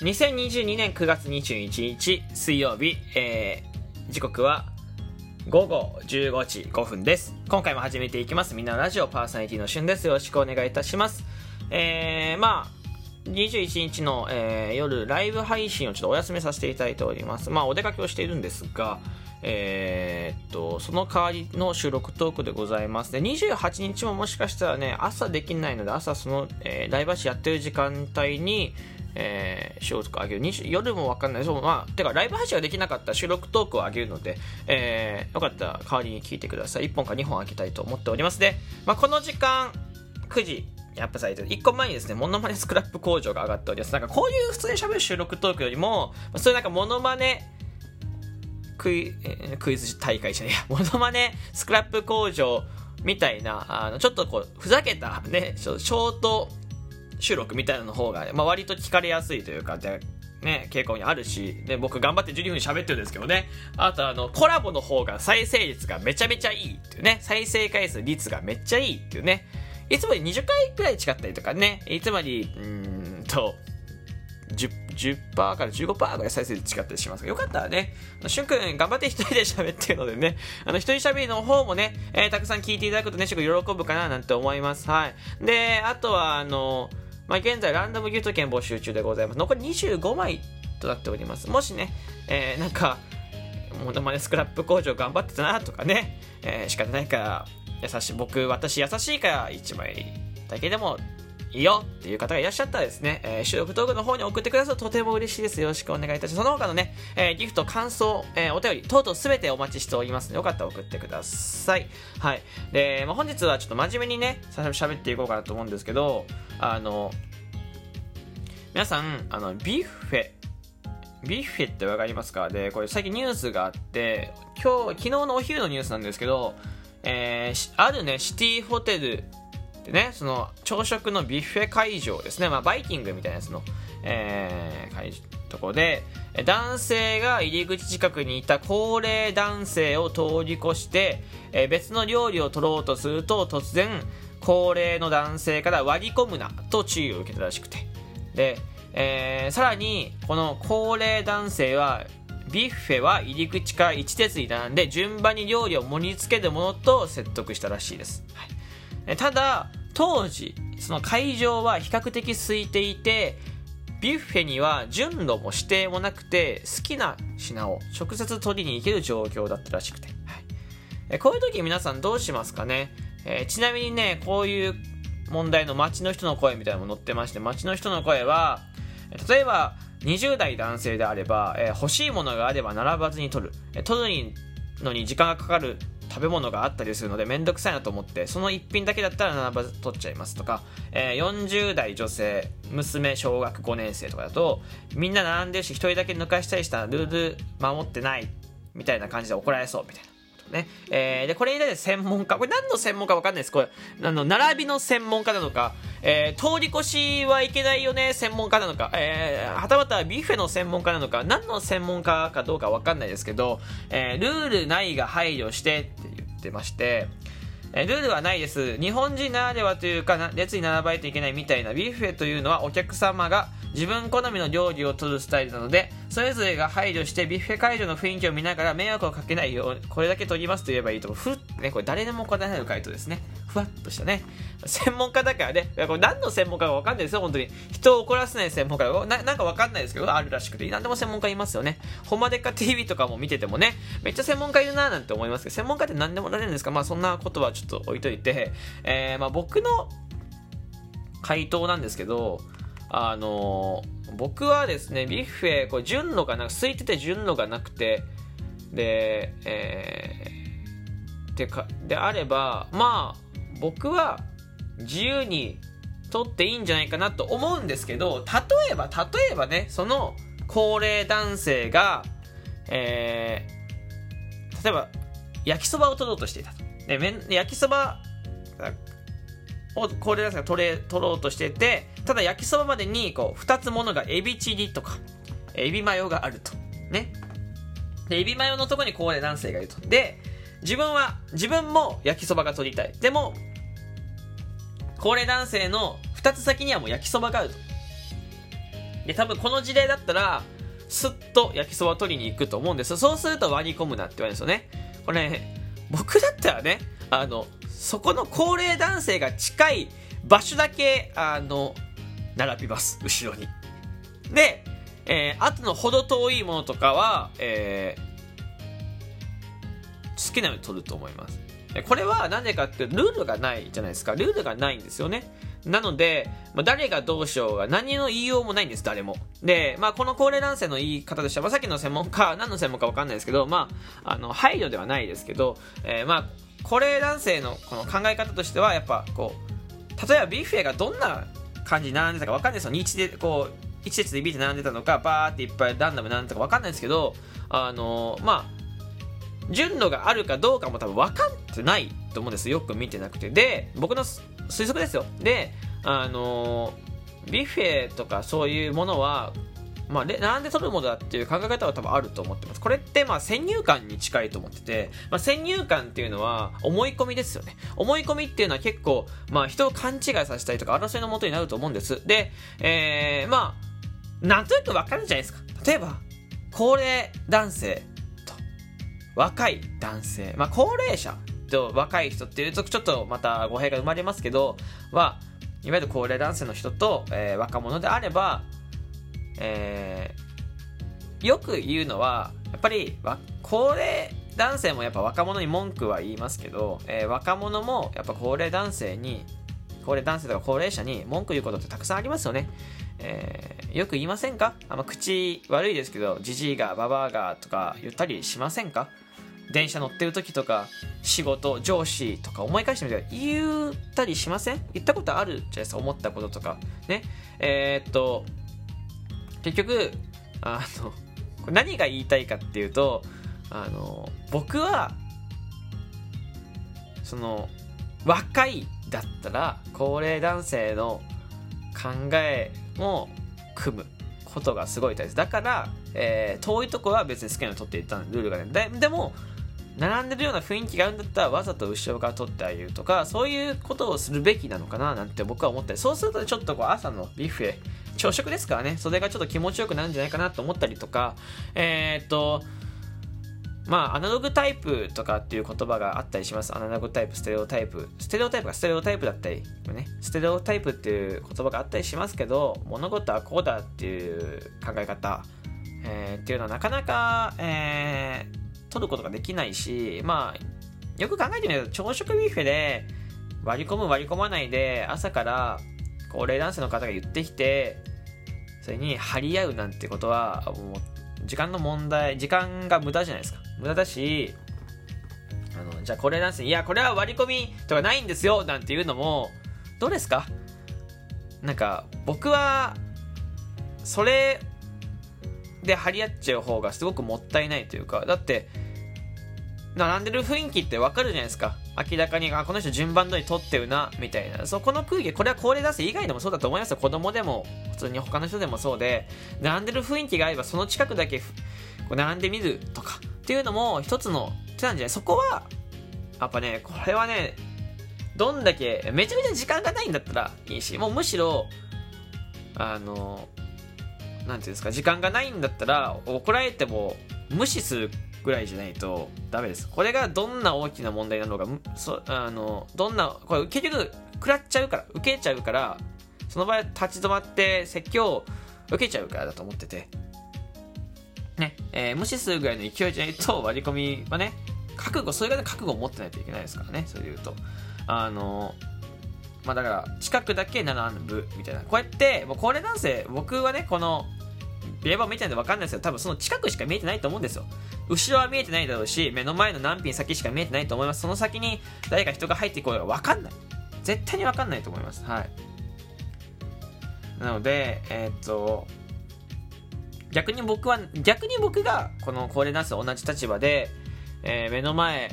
2022年9月21日水曜日、えー、時刻は午後15時5分です。今回も始めていきます。みんなのラジオパーソナリティのしゅんです。よろしくお願いいたします。えー、まあ、21日の、えー、夜、ライブ配信をちょっとお休みさせていただいております。まあ、お出かけをしているんですが、えー、っと、その代わりの収録トークでございます。で、28日ももしかしたらね、朝できないので、朝その、えー、ライブ配信やってる時間帯に、えー、収録トーク上げる。夜もわかんない。そう、まあ、てか、ライブ配信ができなかった収録トークを上げるので、えー、よかったら代わりに聞いてください。1本か2本上げたいと思っております。で、まあ、この時間、9時、アップされてる。1個前にですね、モノマネスクラップ工場が上がっております。なんかこういう普通に喋る収録トークよりも、そういうなんかモノマネクイクイズ大会じゃねえや、モノマネスクラップ工場みたいな、あの、ちょっとこう、ふざけたね、ショート収録みたいなの方が、まあ、割と聞かれやすいというか、で、ね、傾向にあるし、で、僕頑張って12分喋ってるんですけどね。あとあの、コラボの方が再生率がめちゃめちゃいいっていうね。再生回数率がめっちゃいいっていうね。いつもに20回くらい違ったりとかね。いつもに、うんと、10%, 10から15%ぐらい再生率違ったりしますが、よかったらね、しゅんくん頑張って一人で喋ってるのでね、あの一人喋りの方もね、えー、たくさん聞いていただくとね、しゅんくん喜ぶかななんて思います。はい。で、あとは、あの、まあ、現在ランダムギフト券募集中でございます。残り25枚となっております。もしね、えー、なんか、モノマネスクラップ工場頑張ってたなとかね、えー、仕方ないから、優しい、僕、私優しいから1枚だけでもいいよっていう方がいらっしゃったらですね、えー、収録動画の方に送ってくださるととても嬉しいです。よろしくお願いいたします。その他のね、えー、ギフト、感想、えー、お便り、等々すべてお待ちしておりますので、よかったら送ってください。はい。で、まあ、本日はちょっと真面目にね、最初喋っていこうかなと思うんですけど、あの、皆さん、あの、ビュッフェ、ビュッフェってわかりますか？で、これ最近ニュースがあって、今日、昨日のお昼のニュースなんですけど、えー、あるね、シティホテルでね、その朝食のビュッフェ会場ですね、まあ、バイキングみたいなやつの、えー、会とこで、男性が入り口近くにいた高齢男性を通り越して、えー、別の料理を取ろうとすると、突然、高齢の男性から割り込むなと注意を受けたらしくて。で、えー、さらに、この高齢男性は、ビュッフェは入り口から一列に並んで順番に料理を盛り付けるものと説得したらしいです。はい、ただ、当時、その会場は比較的空いていて、ビュッフェには順路も指定もなくて、好きな品を直接取りに行ける状況だったらしくて。はい、こういう時皆さんどうしますかね、えー、ちなみにね、こういう問題の街の人の声みたいなのも載ってまして、街の人の声は、例えば、20代男性であれば、えー、欲しいものがあれば並ばずに取る。取るのに時間がかかる食べ物があったりするのでめんどくさいなと思って、その1品だけだったら並ばず取っちゃいますとか、えー、40代女性、娘小学5年生とかだと、みんな並んでるし、1人だけ抜かしたりしたらルール守ってないみたいな感じで怒られそうみたいな。ね。えー、で、これに対して専門家、これ何の専門家わかんないです。これ、あの、並びの専門家なのか、えー、通り越しはいけないよね、専門家なのか、えー、はたまたビュッフェの専門家なのか、何の専門家かどうかわかんないですけど、えー、ルールないが配慮してって言ってまして、えルールはないです。日本人ならではというか、列に並ばないといけないみたいなビュッフェというのはお客様が自分好みの料理を取るスタイルなので、それぞれが配慮してビュッフェ会場の雰囲気を見ながら迷惑をかけないよう、これだけ取りますと言えばいいと。ふっね、これ誰でも答えられる回答ですね。ふわっとしたね。専門家だからね、これ何の専門家かわかんないですよ、本当に。人を怒らせない専門家が、ななんかわかんないですけど、あるらしくて、何でも専門家いますよね。ほんまでか TV とかも見ててもね、めっちゃ専門家いるななんて思いますけど、専門家って何でもなれるんですか？まあそんなことはちょっと置いといて、えー、まあ僕の回答なんですけど、あの、僕はですね、ビュッフェ、これ順路がなく、空いてて順路がなくて、で、えー、でか、であれば、まあ、僕は自由に取っていいんじゃないかなと思うんですけど、例えば、例えばね、その高齢男性が、えー、例えば、焼きそばを取ろうとしていたと。で、焼きそばを高齢男性が取れ、取ろうとしてて、ただ焼きそばまでに、こう、二つものがエビチリとか、エビマヨがあると。ね。で、エビマヨのとこに高齢男性がいると。で、自分は、自分も焼きそばが取りたい。でも、高齢男性の二つ先にはもう焼きそばがあると。で、多分この事例だったら、すっと焼きそばを取りに行くと思うんですそうすると割り込むなって言われるんですよね。これ、僕だったらね、あの、そこの高齢男性が近い場所だけ、あの、並びます、後ろに。で、えー、後の程遠いものとかは、えー、好きなように取ると思います。これは何でかってルールがないじゃないですか。ルールがないんですよね。なので、まあ、誰がどうしようが何の言いようもないんです、誰も。で、まあ、この高齢男性の言い方としては、まあ、さっきの専門家、何の専門家わかんないですけど、まあ、あの、配慮ではないですけど、えー、まあ、高齢男性のこの考え方としては、やっぱ、こう、例えばビュッフェがどんな感じに並んでたかわかんないですよ。日で、こう、一列でビーって並んでたのか、バーっていっぱいランダム並んでたかわかんないですけど、あのー、まあ、順路があるかどうかも多分分かってないと思うんですよく見てなくて。で僕の推測ですよ。であのビュッフェとかそういうものはまあ、なんで取るものだっていう考え方は多分あると思ってます。これってまあ先入観に近いと思ってて、まあ、先入観っていうのは思い込みですよね。思い込みっていうのは結構、まあ人を勘違いさせたりとか争いのもとになると思うんです。で、えー、まあ、なんとなくわかるじゃないですか。例えば、高齢男性と若い男性、まあ、高齢者と若い人っていうとちょっとまた語弊が生まれますけど、は、いわゆる高齢男性の人と、えー、若者であれば、えー、よく言うのは、やっぱり高齢男性もやっぱ若者に文句は言いますけど、えー、若者もやっぱ高齢男性に、高齢男性とか高齢者に文句言うことってたくさんありますよね。えー、よく言いませんか？あんま口悪いですけど、じじいが、ばばあがとか言ったりしませんか？電車乗ってる時とか、仕事、上司とか思い返してみて言ったりしません？言ったことある？じゃないですか、思ったこととか。ね。えー、っと、結局、あの、何が言いたいかっていうと、あの、僕は、その、若いだったら、高齢男性の考えも組むことがすごい大切。だから、えー、遠いとこは別に好きなの取っていったルールがね。ででも、並んでるような雰囲気があるんだったらわざと後ろから取ってあげるとかそういうことをするべきなのかななんて僕は思ったりそうするとちょっとこう朝のビュッフェ朝食ですからね。それがちょっと気持ちよくなるんじゃないかなと思ったりとか。えー、っとまあ、アナログタイプとかっていう言葉があったりします。アナログタイプ、ステレオタイプ。ステレオタイプがステレオタイプだったり、ね、ステレオタイプっていう言葉があったりしますけど、物事はこうだっていう考え方、えー、っていうのはなかなか、えー、取ることができないし、まあ、よく考えてみると、朝食ビュッフェで割り込む割り込まないで、朝から高齢男性の方が言ってきて、それに張り合うなんてことは、もう時間の問題、時間が無駄じゃないですか。無駄だし、あの、じゃあこれなんですね。いや、これは割り込みとかないんですよ、なんていうのも、どうですか？なんか、僕は、それで張り合っちゃう方がすごくもったいないというか、だって、並んでる雰囲気ってわかるじゃないですか。明らかに、あ、この人順番通り取ってるな、みたいな。そう、この空気、これは高齢男性以外でもそうだと思いますよ。子供でも、普通に他の人でもそうで、並んでる雰囲気があれば、その近くだけ、こう並んでみるとか、っていうのも一つの手なんじゃないそこは、やっぱね、これはね、どんだけ、めちゃめちゃ時間がないんだったらいいし、もうむしろ、あの、なんていうんですか、時間がないんだったら、怒られても無視するぐらいじゃないとダメです。これがどんな大きな問題なのか、そあのどんな、これ結局、食らっちゃうから、受けちゃうから、その場合立ち止まって説教を受けちゃうからだと思ってて、ね、えー、無視するぐらいの勢いじゃないと割り込みはね、覚悟、それぐら覚悟を持ってないといけないですからね、それで言うと。あのまあだから、近くだけ並ぶみたいな。こうやって、もう高齢男性、僕はね、この、ビエバを見てないんで分かんないですけど、多分その近くしか見えてないと思うんですよ。後ろは見えてないだろうし、目の前の何品先しか見えてないと思います。その先に誰か人が入っていこうが分かんない。絶対に分かんないと思います。はい。なので、えー、っと、逆に僕は、逆に僕がこの高齢男性と同じ立場で、えー、目の前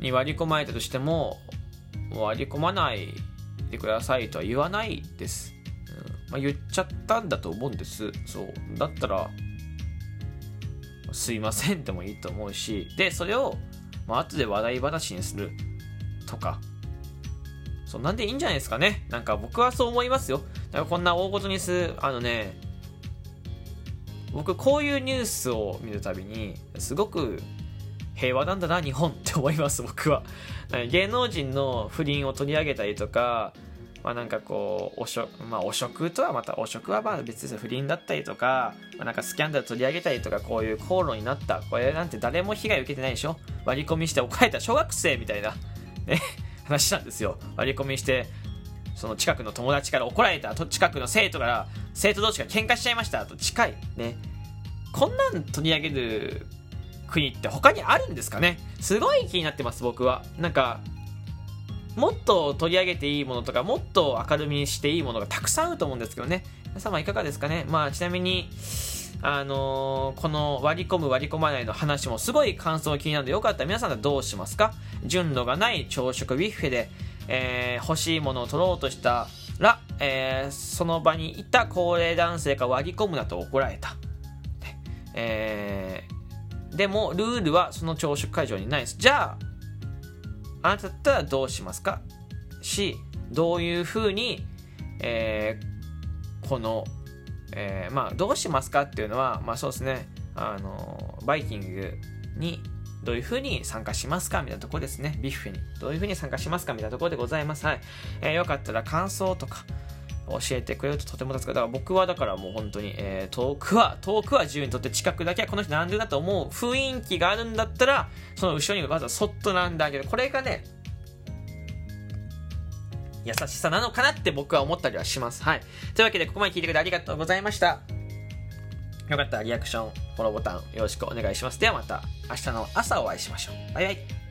に割り込まれたとしても、割り込まないでくださいとは言わないです。まあ、言っちゃったんだと思うんです。そう。だったら、すいませんでもいいと思うし、で、それを、まあ、後で話題話にするとか、そんなんでいいんじゃないですかね。なんか僕はそう思いますよ。だからこんな大ごとにする、あのね、僕こういうニュースを見るたびにすごく平和なんだな日本って思います僕は芸能人の不倫を取り上げたりとかまあなんかこう、汚職、まあ汚職とはまた、汚職はまあ別で不倫だったりとか、まあなんかスキャンダル取り上げたりとか、こういう口論になった。これなんて誰も被害受けてないでしょ？割り込みして怒られた小学生みたいな、ね、話なんですよ。割り込みして、その近くの友達から怒られた、と近くの生徒から、生徒同士が喧嘩しちゃいましたと近い。ね。こんなん取り上げる国って他にあるんですかね？すごい気になってます、僕は。なんか、もっと取り上げていいものとか、もっと明るみにしていいものがたくさんあると思うんですけどね。皆様いかがですかね？まあ、ちなみに、あのー、この割り込む割り込まないの話もすごい感想気になるのでよかったら皆さんはどうしますか？純度がない朝食ビュッフェで、えー、欲しいものを取ろうとしたら、えー、その場にいた高齢男性が割り込むなと怒られた。えー、でも、ルールはその朝食会場にないです。じゃあ、あなただったらどうしますか？し、どういうふうに、えー、この、えー、まあ、どうしますかっていうのは、まあそうですね、あの、バイキングにどういうふうに参加しますか？みたいなところですね。ビッフェに。どういうふうに参加しますか？みたいなところでございます。はい。えー、よかったら感想とか、教えてくれるととても助かる。だから僕はだからもう本当に、えー、遠くは、遠くは自由にとって近くだけはこの人並んでるなと思う雰囲気があるんだったら、その後ろにわざわざそっと並んであげる。これがね、優しさなのかなって僕は思ったりはします。はい。というわけで、ここまで聞いてくれてありがとうございました。よかったらリアクション、フォローボタンよろしくお願いします。ではまた明日の朝お会いしましょう。バイバイ。